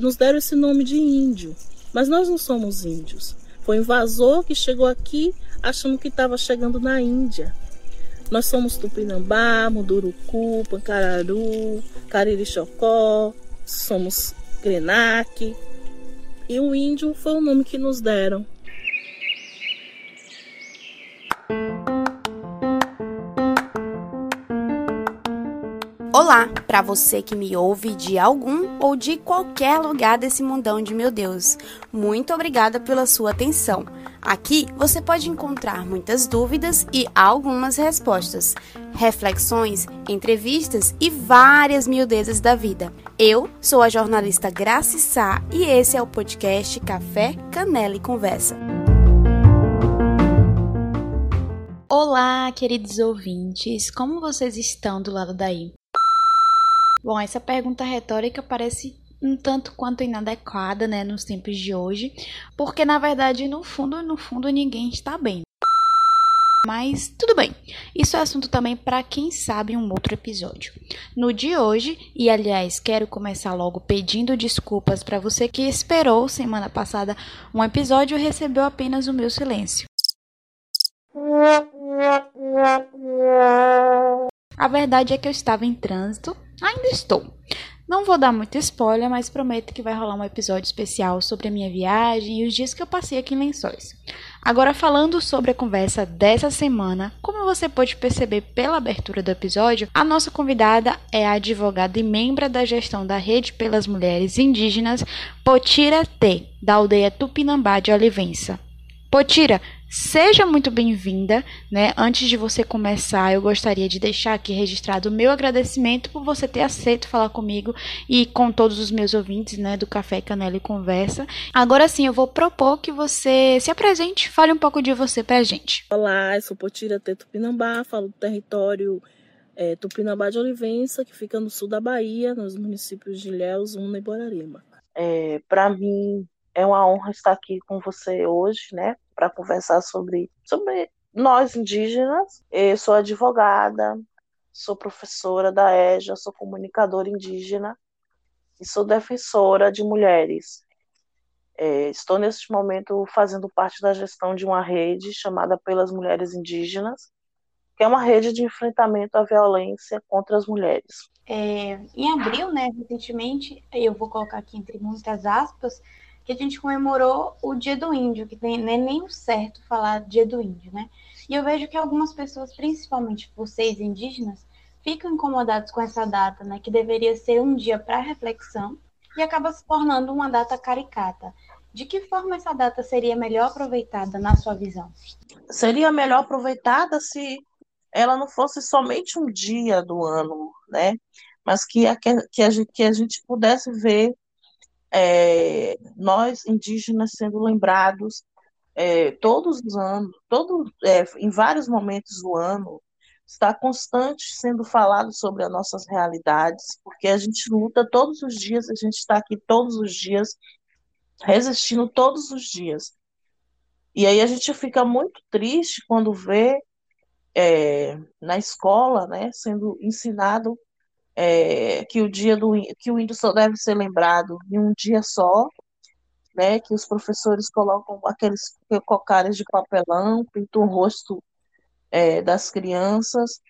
nos deram esse nome de índio. Mas nós não somos índios. Foi um invasor que chegou aqui achando que estava chegando na Índia. Nós somos Tupinambá, Munduruku, Pancararu, Cariri-Chocó, somos Krenak. E o índio foi o nome que nos deram. Olá, para você que me ouve de algum ou de qualquer lugar desse mundão de meu Deus. Muito obrigada pela sua atenção. Aqui você pode encontrar muitas dúvidas e algumas respostas, reflexões, entrevistas e várias miudezas da vida. Eu sou a jornalista Graci Sá e esse é o podcast Café, Canela e Conversa. Olá, queridos ouvintes, como vocês estão do lado daí? Bom, essa pergunta retórica parece um tanto quanto inadequada, né, nos tempos de hoje, porque na verdade, no fundo, no fundo, ninguém está bem. Mas tudo bem, isso é assunto também para quem sabe um outro episódio. No de hoje, e aliás, quero começar logo pedindo desculpas para você que esperou semana passada um episódio e recebeu apenas o meu silêncio. A verdade é que eu estava em trânsito Ainda estou. Não vou dar muito spoiler, mas prometo que vai rolar um episódio especial sobre a minha viagem e os dias que eu passei aqui em Lençóis. Agora, falando sobre a conversa dessa semana, como você pode perceber pela abertura do episódio, a nossa convidada é a advogada e membro da gestão da Rede pelas Mulheres Indígenas, Potira T, da aldeia Tupinambá de Olivença. Potira, Seja muito bem-vinda, né? Antes de você começar, eu gostaria de deixar aqui registrado o meu agradecimento por você ter aceito falar comigo e com todos os meus ouvintes, né, do Café Canela e Conversa. Agora sim, eu vou propor que você se apresente, fale um pouco de você pra gente. Olá, eu sou Potira T. Tupinambá, falo do território é, Tupinambá de Olivença, que fica no sul da Bahia, nos municípios de Ilhéus, Una e Borarema. É, para mim é uma honra estar aqui com você hoje, né? para conversar sobre, sobre nós indígenas. Eu sou advogada, sou professora da EJA, sou comunicadora indígena e sou defensora de mulheres. É, estou neste momento fazendo parte da gestão de uma rede chamada Pelas Mulheres Indígenas, que é uma rede de enfrentamento à violência contra as mulheres. É, em abril, né, recentemente, eu vou colocar aqui entre muitas aspas, que a gente comemorou o Dia do Índio, que tem, não é nem o certo falar Dia do Índio, né? E eu vejo que algumas pessoas, principalmente vocês indígenas, ficam incomodados com essa data, né? Que deveria ser um dia para reflexão e acaba se tornando uma data caricata. De que forma essa data seria melhor aproveitada na sua visão? Seria melhor aproveitada se ela não fosse somente um dia do ano, né? Mas que a, que a, que a gente pudesse ver é, nós indígenas sendo lembrados é, todos os anos, todo, é, em vários momentos do ano, está constante sendo falado sobre as nossas realidades, porque a gente luta todos os dias, a gente está aqui todos os dias, resistindo todos os dias. E aí a gente fica muito triste quando vê é, na escola, né, sendo ensinado é, que o dia do que o índio só deve ser lembrado em um dia só, né? Que os professores colocam aqueles cocares de papelão, pintam o rosto é, das crianças.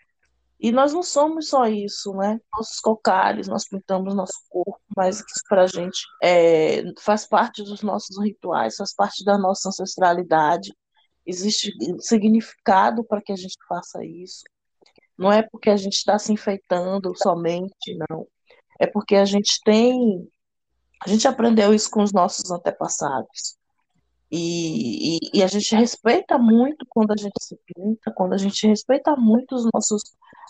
E nós não somos só isso, né? Nossos cocares, nós pintamos nosso corpo, mas isso para a gente é, faz parte dos nossos rituais, faz parte da nossa ancestralidade. Existe significado para que a gente faça isso. Não é porque a gente está se enfeitando somente, não. É porque a gente tem. A gente aprendeu isso com os nossos antepassados. E, e, e, a gente respeita muito quando a gente se pinta, quando a gente respeita muito os nossos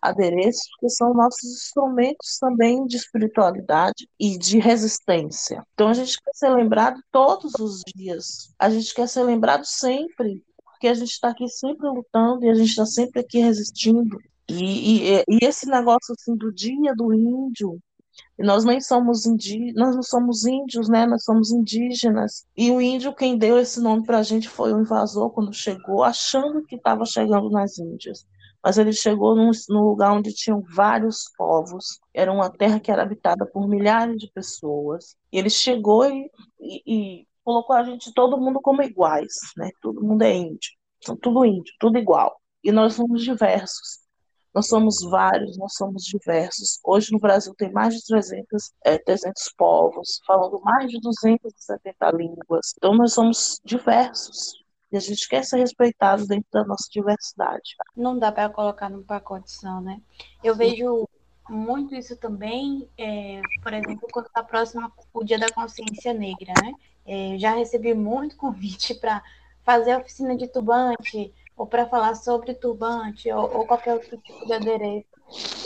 adereços, que são nossos instrumentos também de espiritualidade e de resistência. Então a gente quer ser lembrado todos os dias, a gente quer ser lembrado sempre, porque a gente está aqui sempre lutando e a gente está sempre aqui resistindo. E, e, e, esse negócio assim do dia do índio, nós nem somos indí nós não somos índios, né? Nós somos indígenas. E o índio, quem deu esse nome para a gente foi o invasor quando chegou, achando que estava chegando nas Índias. mas ele chegou num, num, lugar onde tinham vários povos. Era uma terra que era habitada por milhares de pessoas. E ele chegou e, e, e colocou a gente, todo mundo, como iguais, né? Todo mundo é índio. São tudo índio, tudo igual. E nós somos diversos. Nós somos vários, nós somos diversos. Hoje no Brasil tem mais de 300, é, 300 povos, falando mais de 270 línguas. Então nós somos diversos. E a gente quer ser respeitado dentro da nossa diversidade. Não dá para colocar num pacote só, né? Eu vejo muito isso também, é, por exemplo, quando está próximo o Dia da Consciência Negra, né? É, já recebi muito convite para fazer oficina de turbante, ou para falar sobre turbante, ou, ou, qualquer outro tipo de adereço.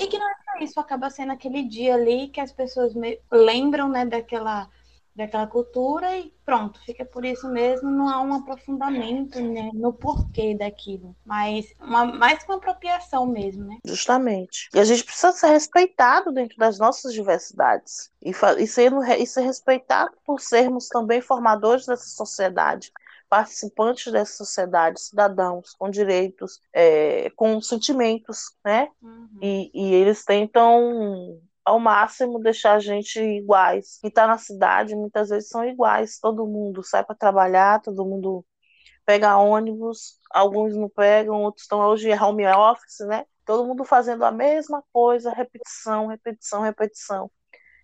E que não é só isso, acaba sendo aquele dia ali que as pessoas lembram né, daquela daquela cultura e pronto, fica por isso mesmo, não há um aprofundamento né, no porquê daquilo, mas uma, mais uma apropriação mesmo, né? Justamente. E a gente precisa ser respeitado dentro das nossas diversidades e, e, e ser respeitado por sermos também formadores dessa sociedade participantes dessa sociedade, cidadãos com direitos, é, com sentimentos, né? Uhum. E, e eles tentam ao máximo deixar a gente iguais. Quem está na cidade muitas vezes são iguais, todo mundo sai para trabalhar, todo mundo pega ônibus, alguns não pegam, outros estão hoje em home office, né? Todo mundo fazendo a mesma coisa, repetição, repetição, repetição.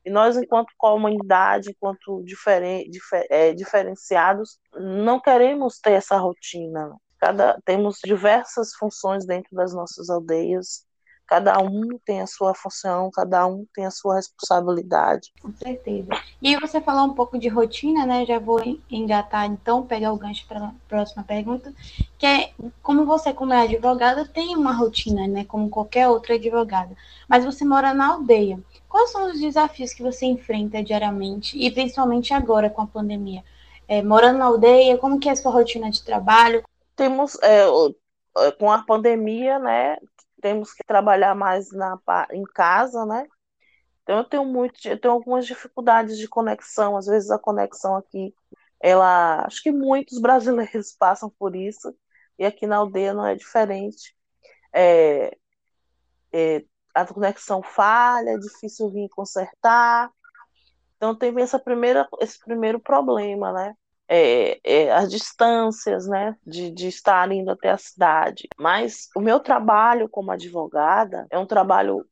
E nós, enquanto comunidade, enquanto diferen, difer, é, diferenciados, não queremos ter essa rotina. Cada, temos diversas funções dentro das nossas aldeias, Cada um tem a sua função, cada um tem a sua responsabilidade. Com certeza. E aí você falou um pouco de rotina, né? Já vou engatar então, pegar o gancho para a próxima pergunta, que é como você, como é advogada, tem uma rotina, né? Como qualquer outra advogada. Mas você mora na aldeia. Quais são os desafios que você enfrenta diariamente e principalmente agora com a pandemia? É, morando na aldeia, como que é a sua rotina de trabalho? Temos é, com a pandemia, né? Temos que trabalhar mais na, em casa, né? Então eu tenho muito, eu tenho algumas dificuldades de conexão, às vezes a conexão aqui, ela, acho que muitos brasileiros passam por isso, e aqui na aldeia não é diferente. É, é, a conexão falha, é difícil vir consertar. Então tem essa primeira, esse primeiro problema, né? É, é, as distâncias, né, de, de estar indo até a cidade. Mas o meu trabalho como advogada é um trabalho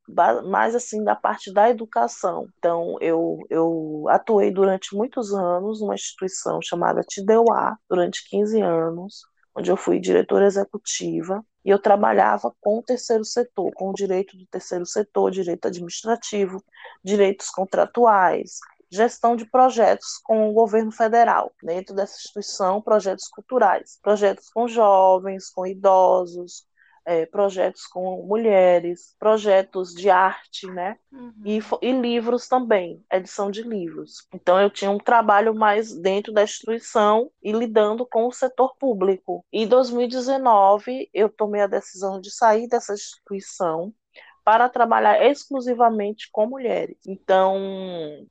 mais assim da parte da educação. Então eu, eu atuei durante muitos anos numa instituição chamada Tideuá, durante 15 anos, onde eu fui diretora executiva e eu trabalhava com o terceiro setor, com o direito do terceiro setor, direito administrativo, direitos contratuais, gestão de projetos com o governo federal, dentro dessa instituição, projetos culturais, projetos com jovens, com idosos, é, projetos com mulheres, projetos de arte, né? Uhum. E, e, livros também, edição de livros. Então eu tinha um trabalho mais dentro da instituição e lidando com o setor público. Em 2019 eu tomei a decisão de sair dessa instituição para trabalhar exclusivamente com mulheres. Então,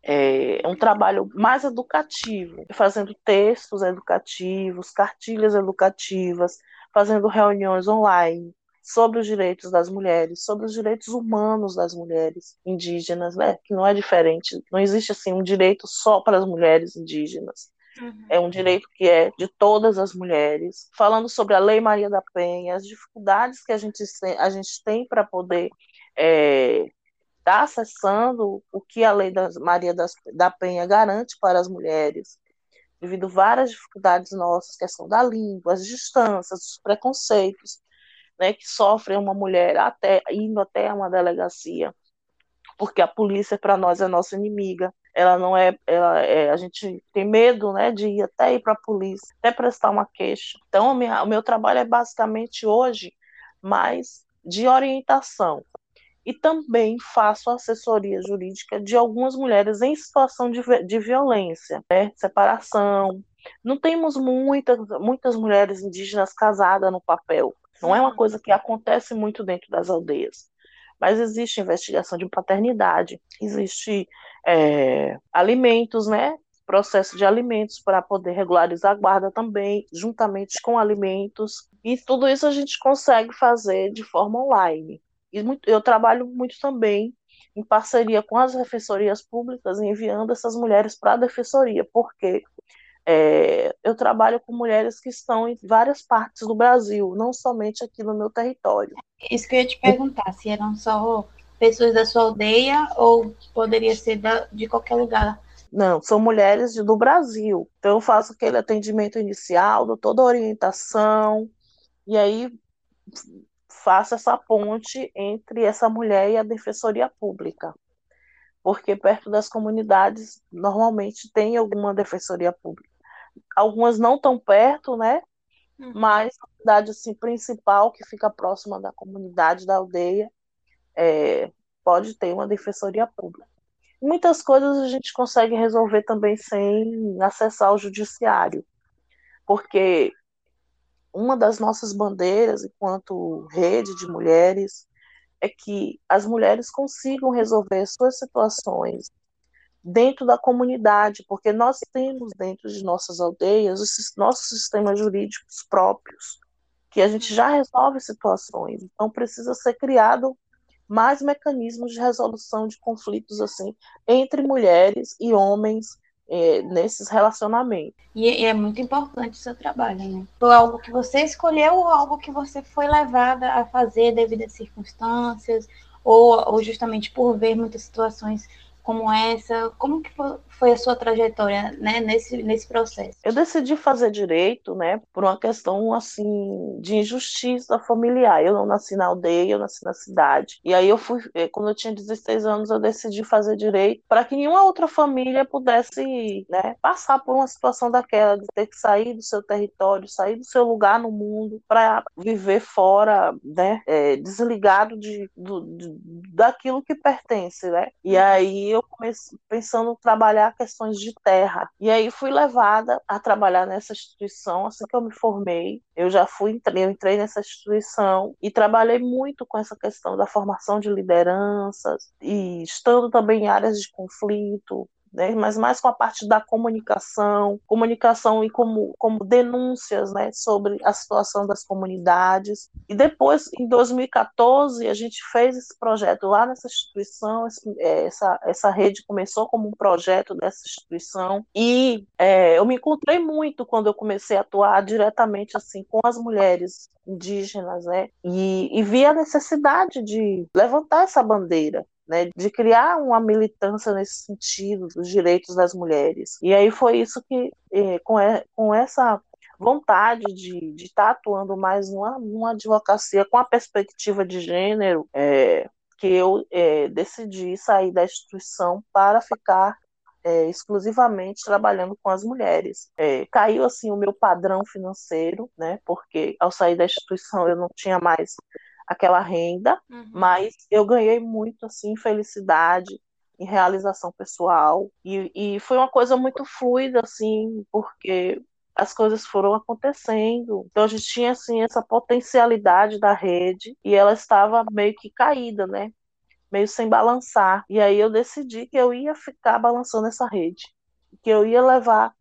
é um trabalho mais educativo, fazendo textos educativos, cartilhas educativas, fazendo reuniões online sobre os direitos das mulheres, sobre os direitos humanos das mulheres indígenas, né? Que não é diferente, não existe assim um direito só para as mulheres indígenas. Uhum. É um direito que é de todas as mulheres. Falando sobre a Lei Maria da Penha, as dificuldades que a gente, a gente tem para poder é, está acessando o que a lei da Maria das, da Penha garante para as mulheres, devido a várias dificuldades nossas, questão da língua, as distâncias, os preconceitos, né, que sofrem uma mulher até indo até uma delegacia, porque a polícia para nós é nossa inimiga. Ela não é, ela é, a gente tem medo, né, de ir até ir para a polícia, até prestar uma queixa. Então, minha, o meu trabalho é basicamente hoje mais de orientação, e também faço assessoria jurídica de algumas mulheres em situação de, de violência, né? separação. Não temos muitas, muitas mulheres indígenas casadas no papel. Não é uma coisa que acontece muito dentro das aldeias. Mas existe investigação de paternidade, existe é, alimentos, né? processo de alimentos para poder regularizar a guarda também, juntamente com alimentos. E tudo isso a gente consegue fazer de forma online. E muito, eu trabalho muito também em parceria com as defensorias públicas, enviando essas mulheres para a defensoria, porque é, eu trabalho com mulheres que estão em várias partes do Brasil, não somente aqui no meu território. Isso que eu ia te perguntar, se eram só pessoas da sua aldeia ou poderia ser da, de qualquer lugar? Não, são mulheres de, do Brasil. Então eu faço aquele atendimento inicial, dou toda a orientação, e aí faço essa ponte entre essa mulher e a defensoria pública. Porque perto das comunidades normalmente tem alguma defensoria pública. Algumas não tão perto, né? Uhum. Mas a cidade assim, principal, que fica próxima da comunidade da aldeia, é, pode ter uma defensoria pública. Muitas coisas a gente consegue resolver também sem acessar o judiciário, porque uma das nossas bandeiras, enquanto rede de mulheres, é que as mulheres consigam resolver suas situações dentro da comunidade, porque nós temos dentro de nossas aldeias os nossos sistemas jurídicos próprios, que a gente já resolve situações. Então precisa ser criado mais mecanismos de resolução de conflitos assim entre mulheres e homens é, nesses relacionamentos. E, e, é muito importante o seu trabalho, né? Foi algo que você escolheu ou algo que você foi levada a fazer devido às circunstâncias ou, ou justamente por ver muitas situações como essa? Como que foi a sua trajetória né, nesse, nesse processo? Eu decidi fazer direito, né, por uma questão assim de injustiça familiar. Eu não nasci na aldeia, eu nasci na cidade. E aí eu fui, eh, quando eu tinha 16 anos, eu decidi fazer direito para que nenhuma outra família pudesse, né, passar por uma situação daquela de ter que sair do seu território, sair do seu lugar no mundo para viver fora, né, é, desligado de, do, de, daquilo que pertence, né? E aí eu comecei pensando em trabalhar questões de terra. E aí fui levada a trabalhar nessa instituição assim que eu me formei. Eu já fui, eu entrei nessa instituição e trabalhei muito com essa questão da formação de lideranças e estando também em áreas de conflito, né, mas mais com a parte da comunicação, comunicação e como, como denúncias né, sobre a situação das comunidades. E depois, em 2014, a gente fez esse projeto lá nessa instituição, é, essa, essa rede começou como um projeto dessa instituição, e é, eu me encontrei muito quando eu comecei a atuar diretamente assim com as mulheres indígenas, né? E, e vi a necessidade de levantar essa bandeira, né, de criar uma militância nesse sentido dos direitos das mulheres. E aí foi isso que, eh, com, com essa vontade de, de estar tá atuando mais numa, numa advocacia com a perspectiva de gênero, é, que eu é, decidi sair da instituição para ficar é, exclusivamente trabalhando com as mulheres. É, caiu assim o meu padrão financeiro, né? Porque ao sair da instituição eu não tinha mais aquela renda, uhum. mas eu ganhei muito assim felicidade em realização pessoal e, e foi uma coisa muito fluida assim, porque as coisas foram acontecendo. Então a gente tinha assim essa potencialidade da rede e ela estava meio que caída, né? Meio sem balançar. E aí eu decidi que eu ia ficar balançando essa rede, que eu ia levar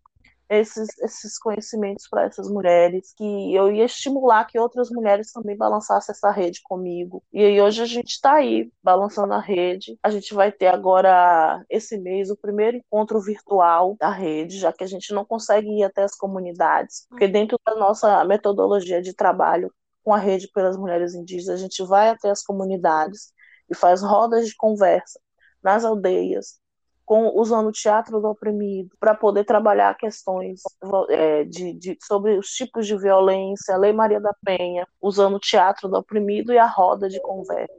esses, esses conhecimentos para essas mulheres, que eu ia estimular que outras mulheres também balançassem essa rede comigo. E aí hoje a gente está aí, balançando a rede. A gente vai ter agora, esse mês, o primeiro encontro virtual da rede, já que a gente não consegue ir até as comunidades, porque dentro da nossa metodologia de trabalho com a rede pelas mulheres indígenas, a gente vai até as comunidades e faz rodas de conversa nas aldeias, com, usando o teatro do oprimido para poder trabalhar questões é, de, de, sobre os tipos de violência, a Lei Maria da Penha, usando o teatro do oprimido e a roda de conversa.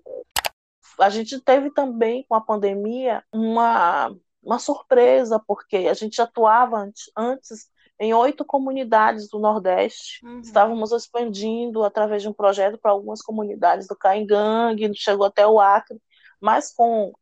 A gente teve também, com a pandemia, uma, uma surpresa, porque a gente atuava antes, antes em oito comunidades do Nordeste. Uhum. Estávamos expandindo através de um projeto para algumas comunidades do Caingangue, chegou até o Acre, mas com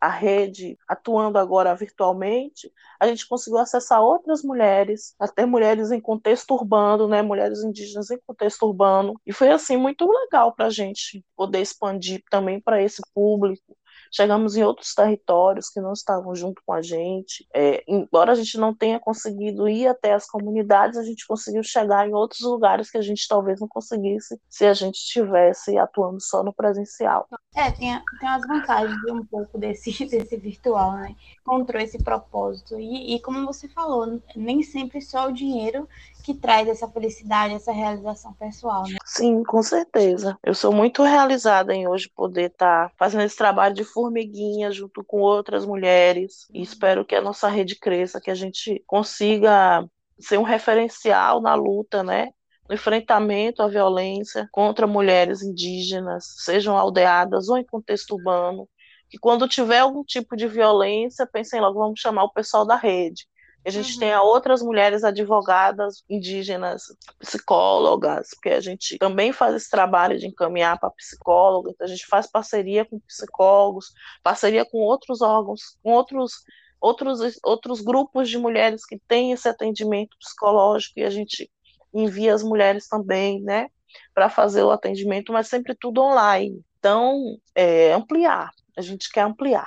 a rede atuando agora virtualmente, a gente conseguiu acessar outras mulheres, até mulheres em contexto urbano, né, mulheres indígenas em contexto urbano, e foi assim muito legal para a gente poder expandir também para esse público chegamos em outros territórios que não estavam junto com a gente. É, embora a gente não tenha conseguido ir até as comunidades, a gente conseguiu chegar em outros lugares que a gente talvez não conseguisse se a gente estivesse atuando só no presencial. É, tem, tem as vantagens de um pouco desse, desse virtual, né? Encontrou esse propósito. E, e como você falou, nem sempre só o dinheiro que traz essa felicidade, essa realização pessoal, né? Sim, com certeza. Eu sou muito realizada em hoje poder estar tá fazendo esse trabalho de formiguinha junto com outras mulheres. E espero que a nossa rede cresça, que a gente consiga ser um referencial na luta, né? No enfrentamento à violência contra mulheres indígenas, sejam aldeadas ou em contexto urbano, que quando tiver algum tipo de violência, pensem logo, vamos chamar o pessoal da rede a gente uhum. tenha outras mulheres advogadas indígenas, psicólogas, porque a gente também faz esse trabalho de encaminhar para psicóloga, então a gente faz parceria com psicólogos, parceria com outros órgãos, com outros outros outros grupos de mulheres que têm esse atendimento psicológico e a gente envia as mulheres também, né, para fazer o atendimento, mas sempre tudo online. Então, é, ampliar, a gente quer ampliar.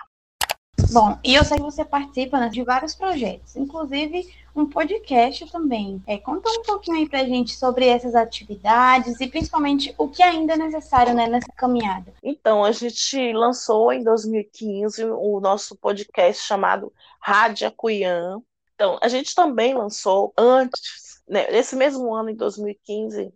Bom, e eu sei que você participa né, de vários projetos, inclusive um podcast também. É, conta um pouquinho aí pra gente sobre essas atividades e principalmente o que ainda é necessário né, nessa caminhada. Então, a gente lançou em 2015 o nosso podcast chamado Rádio Acuian. Então, a gente também lançou antes nesse mesmo ano, em 2015,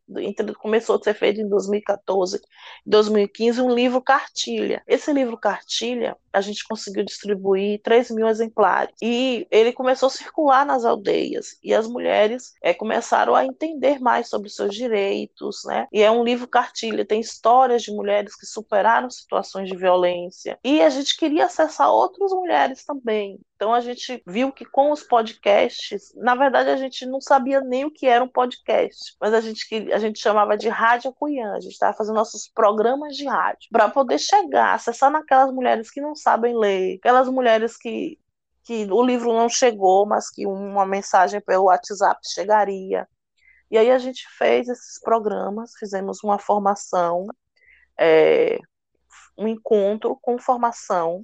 começou a ser feito em 2014, em 2015, um livro cartilha. Esse livro cartilha, a gente conseguiu distribuir 3 mil exemplares. E ele começou a circular nas aldeias. E as mulheres é, começaram a entender mais sobre seus direitos, né? E é um livro cartilha, tem histórias de mulheres que superaram situações de violência. E a gente queria acessar outras mulheres também. Então a gente viu que com os podcasts, na verdade a gente não sabia nem o que era um podcast, mas a gente, a gente chamava de rádio cunhã, a gente estava fazendo nossos programas de rádio, para poder chegar, acessar naquelas mulheres que não sabem ler, aquelas mulheres que, que o livro não chegou, mas que uma mensagem pelo WhatsApp chegaria. E aí a gente fez esses programas, fizemos uma formação, é, um encontro com formação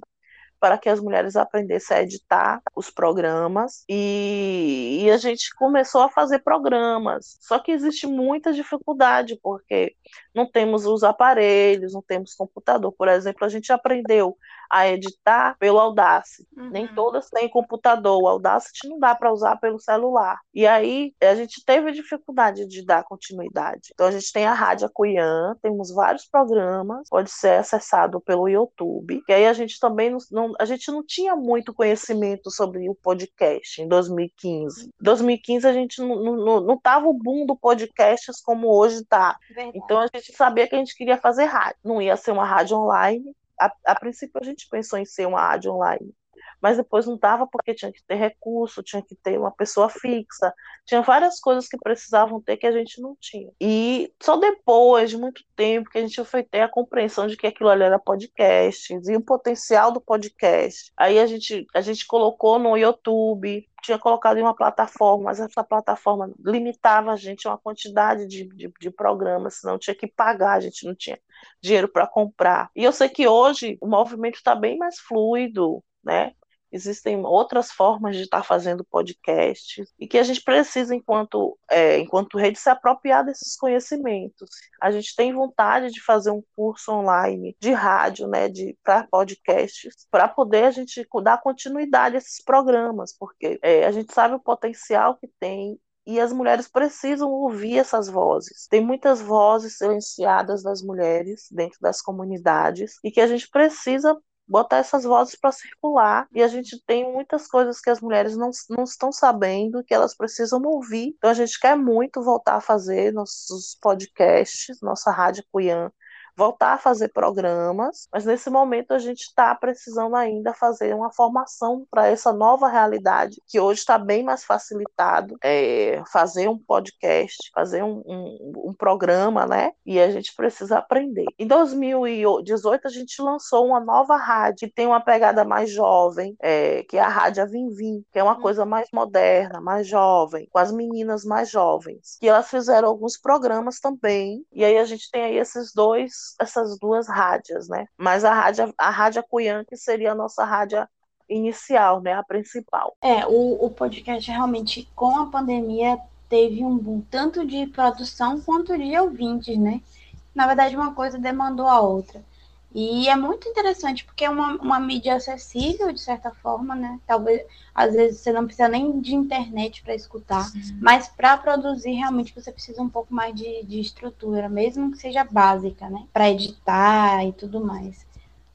para que as mulheres aprendessem a editar os programas e, e, a gente começou a fazer programas. Só que existe muita dificuldade, porque não temos os aparelhos, não temos computador. Por exemplo, a gente aprendeu a editar pelo Audacity. Uhum. Nem todas têm computador. O Audacity não dá para usar pelo celular. E aí a gente teve dificuldade de dar continuidade. Então a gente tem a Rádio Acuian, temos vários programas, pode ser acessado pelo YouTube. E aí a gente também não, não, a gente não tinha muito conhecimento sobre o podcast em 2015. Em 2015 a gente não, não, não tava o boom do podcasts como hoje está. Então a gente sabia que a gente queria fazer rádio. Não ia ser uma rádio online, a, a princípio a gente pensou em ser uma rádio online, mas depois não dava porque tinha que ter recurso, tinha que ter uma pessoa fixa, tinha várias coisas que precisavam ter que a gente não tinha. E só depois de muito tempo que a gente foi ter a compreensão de que aquilo ali era podcast, e o potencial do podcast. Aí a gente, a gente colocou no YouTube, tinha colocado em uma plataforma, mas essa plataforma limitava a gente a uma quantidade de, de, de programas, senão tinha que pagar, a gente não tinha dinheiro para comprar. E eu sei que hoje o movimento está bem mais fluido, né? Existem outras formas de estar fazendo podcast e que a gente precisa, enquanto, é, enquanto rede, se apropriar desses conhecimentos. A gente tem vontade de fazer um curso online de rádio, né, de para podcasts, para poder a gente dar continuidade a esses programas, porque é, a gente sabe o potencial que tem e as mulheres precisam ouvir essas vozes. Tem muitas vozes silenciadas das mulheres dentro das comunidades e que a gente precisa botar essas vozes para circular. E a gente tem muitas coisas que as mulheres não, não estão sabendo, que elas precisam ouvir. Então a gente quer muito voltar a fazer nossos podcasts, nossa Rádio Cuian, voltar a fazer programas, mas nesse momento a gente está precisando ainda fazer uma formação para essa nova realidade, que hoje está bem mais facilitado, é, fazer um podcast, fazer um, um, um, programa, né? E a gente precisa aprender. Em 2018 a gente lançou uma nova rádio que tem uma pegada mais jovem, é, que é a Rádio Avim que é uma hum. coisa mais moderna, mais jovem, com as meninas mais jovens, que elas fizeram alguns programas também, e aí a gente tem aí esses dois essas, duas rádios, né? Mas a rádio, a rádio Cuian, que seria a nossa rádio inicial, né? A principal. É, o, o podcast realmente, com a pandemia, teve um boom tanto de produção quanto de ouvintes, né? Na verdade, uma coisa demandou a outra. E é muito interessante, porque é uma, uma mídia acessível, de certa forma, né? Talvez, às vezes, você não precisa nem de internet para escutar, Sim. mas para produzir, realmente, você precisa um pouco mais de, de estrutura, mesmo que seja básica, né? Para editar e tudo mais.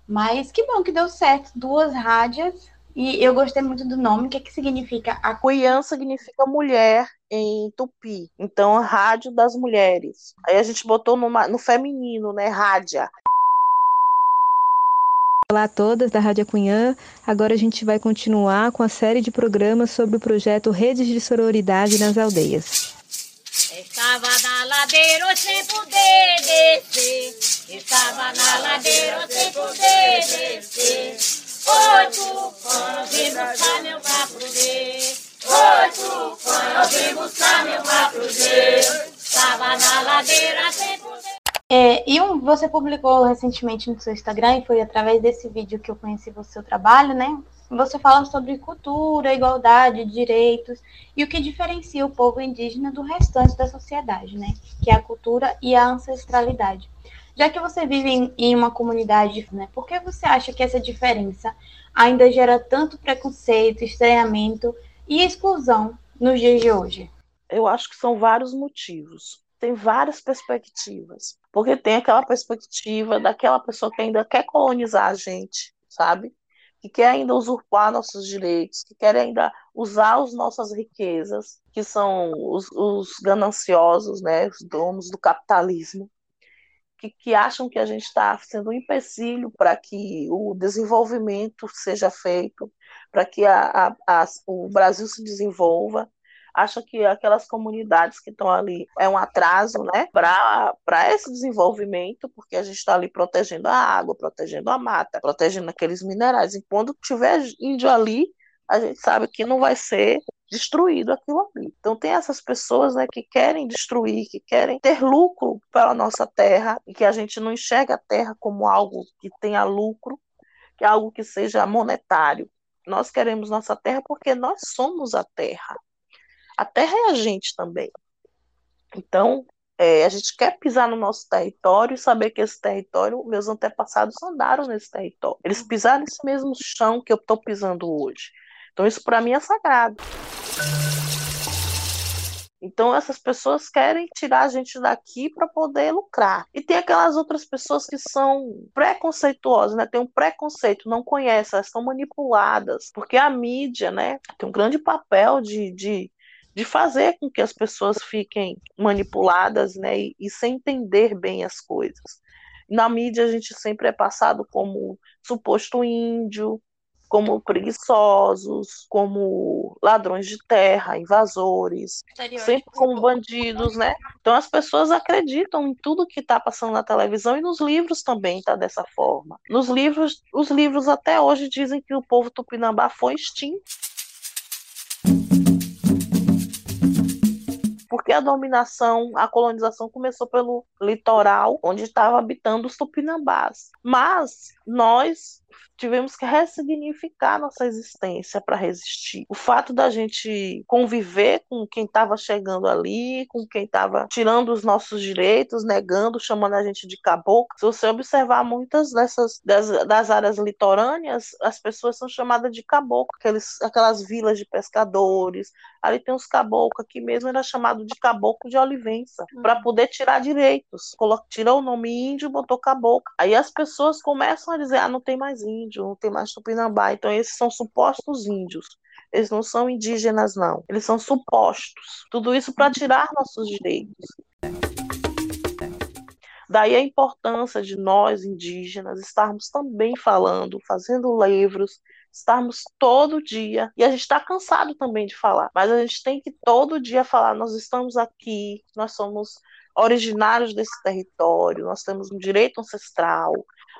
Mas que bom que deu certo. Duas rádios. E eu gostei muito do nome. O que, é que significa? A Cuian significa mulher em tupi. Então, rádio das mulheres. Aí a gente botou numa, no feminino, né? Rádia. Olá a todas da Rádio Cunhã. Agora a gente vai continuar com a série de programas sobre o projeto Redes de Sororidade nas Aldeias. Estava na ladeira sem poder descer. Estava na ladeira sem poder descer. Oito fãs, vim buscar meu caprudê. Oito fãs, vim buscar meu caprudê. Estava na ladeira sem poder é, e um, você publicou recentemente no seu Instagram, e foi através desse vídeo que eu conheci o seu trabalho, né? Você fala sobre cultura, igualdade, direitos e o que diferencia o povo indígena do restante da sociedade, né? Que é a cultura e a ancestralidade. Já que você vive em, em uma comunidade, né? Por que você acha que essa diferença ainda gera tanto preconceito, estranhamento e exclusão nos dias de hoje? Eu acho que são vários motivos tem várias perspectivas. Porque tem aquela perspectiva daquela pessoa que ainda quer colonizar a gente, sabe? Que quer ainda usurpar nossos direitos, que quer ainda usar as nossas riquezas, que são os, os gananciosos, né, os donos do capitalismo, que, que acham que a gente está sendo um empecilho para que o desenvolvimento seja feito, para que a, a, a, o Brasil se desenvolva acha que aquelas comunidades que estão ali é um atraso né, para esse desenvolvimento, porque a gente está ali protegendo a água, protegendo a mata, protegendo aqueles minerais. E quando tiver índio ali, a gente sabe que não vai ser destruído aquilo ali. Então tem essas pessoas né, que querem destruir, que querem ter lucro pela nossa terra e que a gente não enxerga a terra como algo que tenha lucro, que é algo que seja monetário. Nós queremos nossa terra porque nós somos a terra a terra é a gente também. Então, é, a gente quer pisar no nosso território e saber que esse território, meus antepassados andaram nesse território. Eles pisaram nesse mesmo chão que eu estou pisando hoje. Então, isso para mim é sagrado. Então, essas pessoas querem tirar a gente daqui para poder lucrar. E tem aquelas outras pessoas que são preconceituosas, né? Tem um preconceito, não conhecem, elas estão manipuladas. Porque a mídia, né, tem um grande papel de, de de fazer com que as pessoas fiquem manipuladas né, e, e sem entender bem as coisas. Na mídia a gente sempre é passado como suposto índio, como preguiçosos, como ladrões de terra, invasores, sempre como bandidos, né? Então as pessoas acreditam em tudo que está passando na televisão e nos livros também está dessa forma. Nos livros, os livros até hoje dizem que o povo tupinambá foi extinto. Porque a dominação, a colonização começou pelo litoral, onde estavam habitando os tupinambás. Mas nós tivemos que ressignificar nossa existência para resistir. O fato da gente conviver com quem estava chegando ali, com quem estava tirando os nossos direitos, negando, chamando a gente de caboclo. Se você observar muitas dessas das, das áreas litorâneas, as pessoas são chamadas de caboclo, aqueles, aquelas vilas de pescadores. Ali tem os caboclos, aqui mesmo era chamado de caboclo de Olivença, uhum. para poder tirar direitos. Tirou o nome índio, botou caboclo. Aí as pessoas começam a dizer: ah, não tem mais índio não tem mais tupinambá. Então, esses são supostos índios. Eles não são indígenas, não. Eles são supostos. Tudo isso para tirar nossos direitos. Daí a importância de nós, indígenas, estarmos também falando, fazendo livros, estarmos todo dia. E a gente está cansado também de falar, mas a gente tem que todo dia falar: nós estamos aqui, nós somos originários desse território, nós temos um direito ancestral,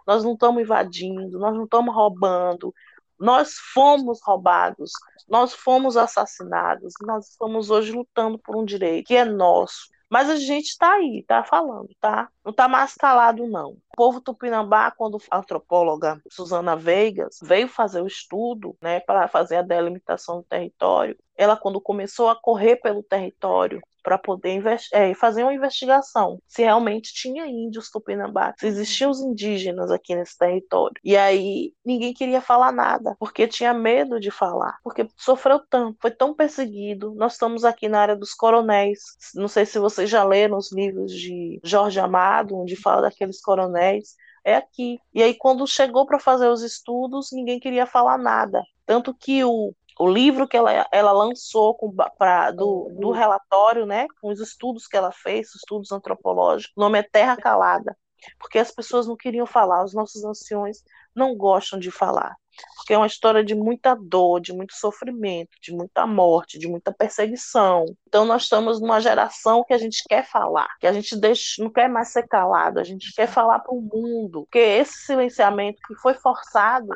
nós não estamos invadindo, nós não estamos roubando, nós fomos roubados, nós fomos assassinados, nós estamos hoje lutando por um direito que é nosso. Mas a gente está aí, está falando, tá? Não está mais calado, não. povo tupinambá, quando a antropóloga Susana Veigas veio fazer o estudo, né, para fazer a delimitação do território, ela quando começou a correr pelo território para poder é, fazer uma investigação se realmente tinha índios tupinambá, se existiam os indígenas aqui nesse território. E aí ninguém queria falar nada, porque tinha medo de falar, porque sofreu tanto, foi tão perseguido. Nós estamos aqui na área dos coronéis. Não sei se vocês já leram os livros de Jorge Amado, onde fala daqueles coronéis é aqui. E aí, quando chegou para fazer os estudos, ninguém queria falar nada. Tanto que o o livro que ela, ela lançou com, pra, do, do relatório, né, com os estudos que ela fez, estudos antropológicos, o nome é Terra Calada, porque as pessoas não queriam falar, os nossos anciões não gostam de falar, porque é uma história de muita dor, de muito sofrimento, de muita morte, de muita perseguição. Então nós estamos numa geração que a gente quer falar, que a gente deixa, não quer mais ser calado, a gente quer falar para o mundo, porque esse silenciamento que foi forçado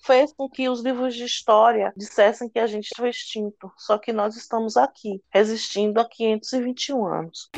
fez com que os livros de história dissessem que a gente foi extinto. Só que nós estamos aqui, resistindo há 521 anos.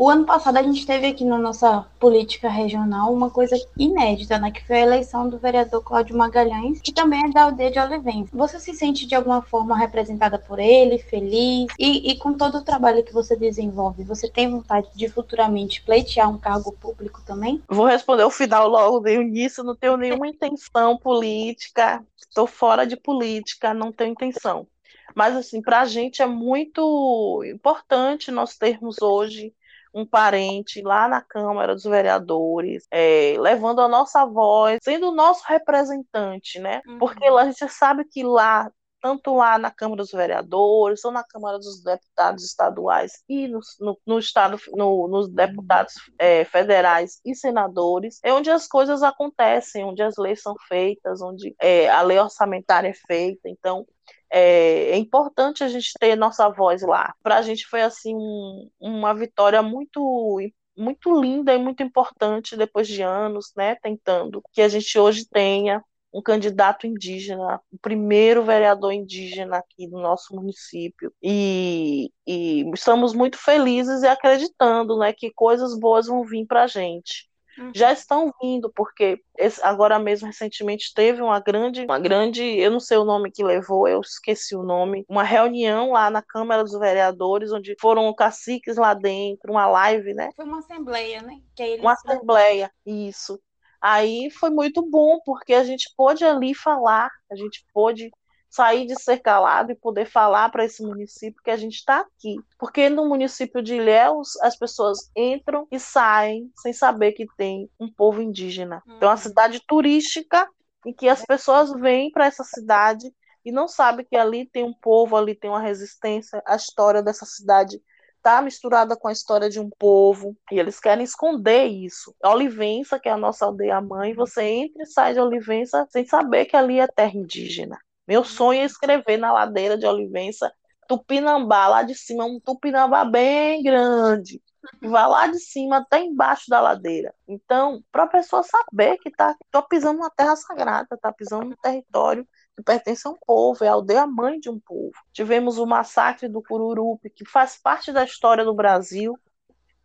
O ano passado a gente teve aqui na nossa política regional uma coisa inédita, né? Que foi a eleição do vereador Cláudio Magalhães, que também é da aldeia de Olivença. Você se sente de alguma forma representada por ele, feliz? E, e com todo o trabalho que você desenvolve, você tem vontade de futuramente pleitear um cargo público também? Vou responder o final logo do início, não tenho nenhuma intenção política, estou fora de política, não tenho intenção. Mas, assim, para a gente é muito importante nós termos hoje um parente lá na Câmara dos Vereadores, é, levando a nossa voz, sendo o nosso representante, né? Uhum. Porque a gente sabe que lá tanto lá na Câmara dos Vereadores, ou na Câmara dos Deputados Estaduais e no, no, no Estado, no, nos deputados é, federais e senadores, é onde as coisas acontecem, onde as leis são feitas, onde é, a lei orçamentária é feita. Então, é, é, importante a gente ter nossa voz lá. Para a gente foi assim um, uma vitória muito muito linda e muito importante depois de anos, né, tentando que a gente hoje tenha um candidato indígena, o primeiro vereador indígena aqui do nosso município. E, e estamos muito felizes e acreditando né, que coisas boas vão vir para a gente. Uhum. Já estão vindo, porque esse, agora mesmo recentemente teve uma grande, uma grande, eu não sei o nome que levou, eu esqueci o nome, uma reunião lá na Câmara dos Vereadores, onde foram caciques lá dentro, uma live, né? Foi uma assembleia, né? Uma assembleia, isso. Aí foi muito bom, porque a gente pôde ali falar, a gente pôde sair de ser calado e poder falar para esse município que a gente está aqui. Porque no município de Ilhéus, as pessoas entram e saem sem saber que tem um povo indígena. Então, é uma uhum. cidade turística em que as pessoas vêm para essa cidade e não sabem que ali tem um povo, ali tem uma resistência. A história dessa cidade está misturada com a história de um povo e eles querem esconder isso. Olivença, que é a nossa aldeia mãe, você entra e sai de Olivença sem saber que ali é terra indígena. Meu sonho é escrever na ladeira de Olivença Tupinambá, lá de cima, um Tupinambá bem grande. Vai lá de cima até embaixo da ladeira. Então, para a pessoa saber que está pisando numa terra sagrada, está pisando num território que pertence a um povo, é a aldeia mãe de um povo. Tivemos o massacre do Cururupi, que faz parte da história do Brasil,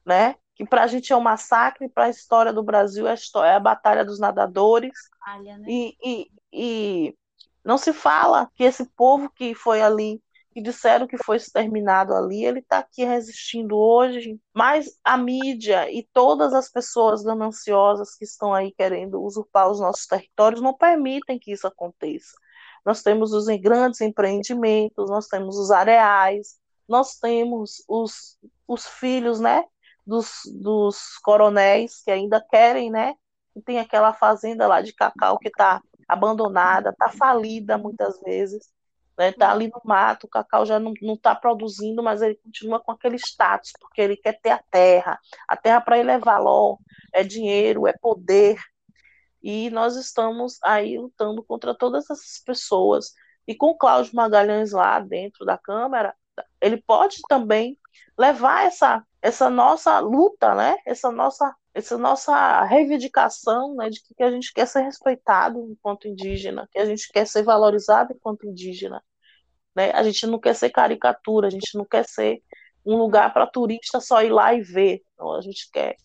né? Que para a gente é um massacre, para a história do Brasil é a, história, é a Batalha dos Nadadores. Alha, né? e, e, e não se fala que esse povo que foi ali que disseram que foi exterminado ali, ele está aqui resistindo hoje, mas a mídia e todas as pessoas gananciosas que estão aí querendo usurpar os nossos territórios não permitem que isso aconteça. Nós temos os grandes empreendimentos, nós temos os areais, nós temos os, os filhos, né, dos, dos coronéis que ainda querem, né, e tem aquela fazenda lá de cacau que está abandonada, está falida muitas vezes, né, tá ali no mato, o cacau já não está produzindo, mas ele continua com aquele status, porque ele quer ter a terra, a terra para ele é valor, é dinheiro, é poder, e nós estamos aí lutando contra todas essas pessoas. E com o Cláudio Magalhães lá dentro da Câmara, ele pode também levar essa, essa nossa luta, né? essa, nossa, essa nossa reivindicação né? de que a gente quer ser respeitado enquanto indígena, que a gente quer ser valorizado enquanto indígena. Né? A gente não quer ser caricatura, a gente não quer ser um lugar para turista só ir lá e ver. Então, a gente quer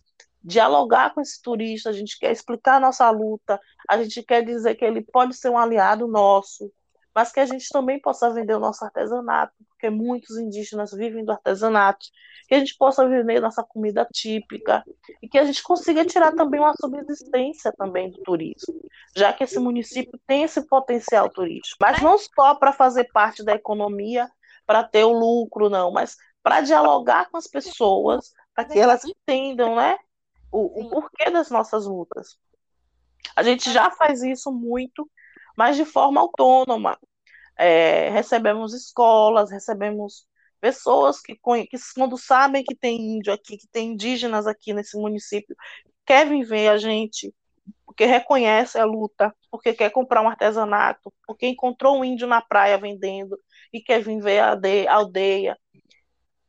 dialogar com esse turista, a gente quer explicar a nossa luta, a gente quer dizer que ele pode ser um aliado nosso, mas que a gente também possa vender o nosso artesanato, porque muitos indígenas vivem do artesanato, que a gente possa vender nossa comida típica e que a gente consiga tirar também uma subsistência também do turismo, já que esse município tem esse potencial turístico, mas não só para fazer parte da economia, para ter o lucro, não, mas para dialogar com as pessoas, para que elas entendam, né, o, o porquê das nossas lutas. A gente já faz isso muito, mas de forma autônoma. É, recebemos escolas, recebemos pessoas que, que, quando sabem que tem índio aqui, que tem indígenas aqui nesse município, querem ver a gente, porque reconhece a luta, porque quer comprar um artesanato, porque encontrou um índio na praia vendendo e quer vir ver a aldeia,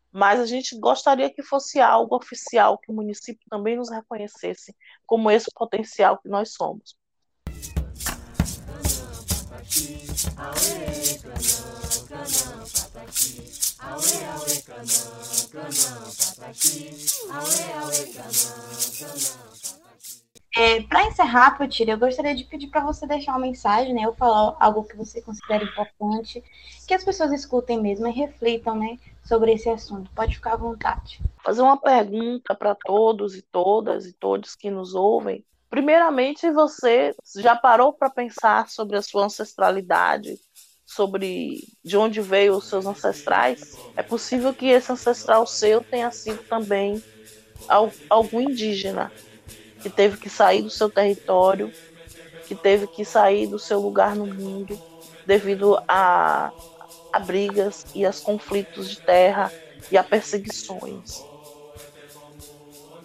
mas a gente gostaria que fosse algo oficial, que o município também nos reconhecesse como esse potencial que nós somos. É, para encerrar, Potira, eu gostaria de pedir para você deixar uma mensagem, né? Eu falar algo que você considera importante, que as pessoas escutem mesmo e reflitam, né, sobre esse assunto. Pode ficar à vontade. Fazer uma pergunta para todos e todas e todos que nos ouvem. Primeiramente, você já parou para pensar sobre a sua ancestralidade, sobre de onde veio os seus ancestrais? É possível que esse ancestral seu tenha sido também algum indígena que teve que sair do seu território, que teve que sair do seu lugar no mundo devido a, a brigas e aos conflitos de terra e a perseguições.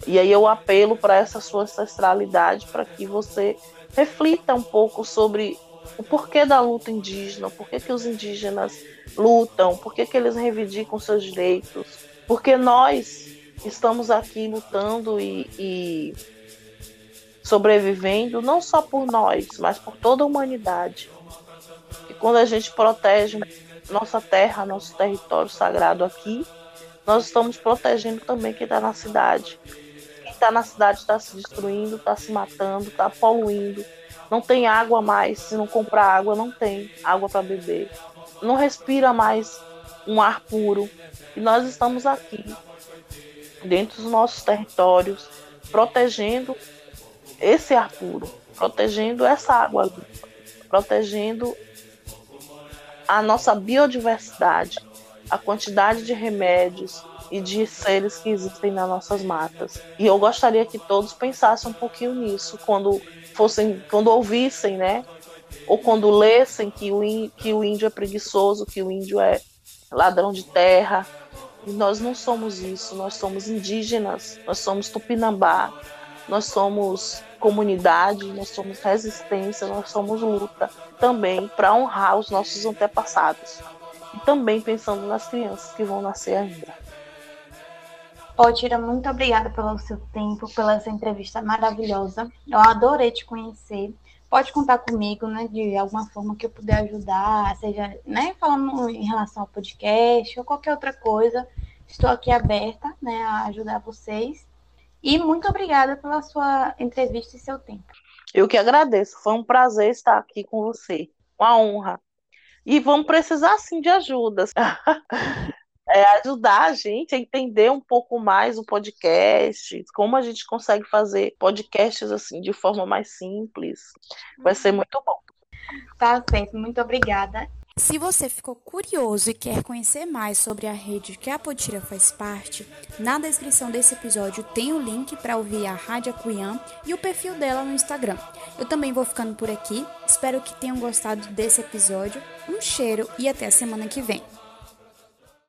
E aí eu apelo para essa sua ancestralidade para que você reflita um pouco sobre o porquê da luta indígena, por que, que os indígenas lutam, por que, que eles reivindicam seus direitos, porque nós estamos aqui lutando e, e sobrevivendo não só por nós, mas por toda a humanidade. E quando a gente protege nossa terra, nosso território sagrado aqui, nós estamos protegendo também quem está na cidade. Está na cidade está se destruindo, está se matando, está poluindo. Não tem água mais, se não comprar água, não tem água para beber. Não respira mais um ar puro. E nós estamos aqui, dentro dos nossos territórios, protegendo esse ar puro, protegendo essa água protegendo a nossa biodiversidade, a quantidade de remédios e de seres que existem nas nossas matas. E eu gostaria que todos pensassem um pouquinho nisso quando fossem, quando ouvissem, né? Ou quando lessem que o, que o índio é preguiçoso, que o índio é ladrão de terra. E nós não somos isso, nós somos indígenas, nós somos tupinambá, nós somos comunidade, nós somos resistência, nós somos luta também para honrar os nossos antepassados. E também pensando nas crianças que vão nascer ainda. Ó, Tira, muito obrigada pelo seu tempo, pela essa entrevista maravilhosa. Eu adorei te conhecer. Pode contar comigo, né, de alguma forma que eu puder ajudar, seja, né, falando em relação ao podcast ou qualquer outra coisa. Estou aqui aberta, né, a ajudar vocês. E muito obrigada pela sua entrevista e seu tempo. Eu que agradeço. Foi um prazer estar aqui com você. Uma honra. E vamos precisar sim de ajudas. é, ajudar a gente a entender um pouco mais o podcast, como a gente consegue fazer podcasts assim de forma mais simples. Vai ser muito bom. Tá certo, muito obrigada. Se você ficou curioso e quer conhecer mais sobre a rede que a Potira faz parte, na descrição desse episódio tem o link para ouvir a Rádio Acuian e o perfil dela no Instagram. Eu também vou ficando por aqui, espero que tenham gostado desse episódio. Um cheiro e até a semana que vem.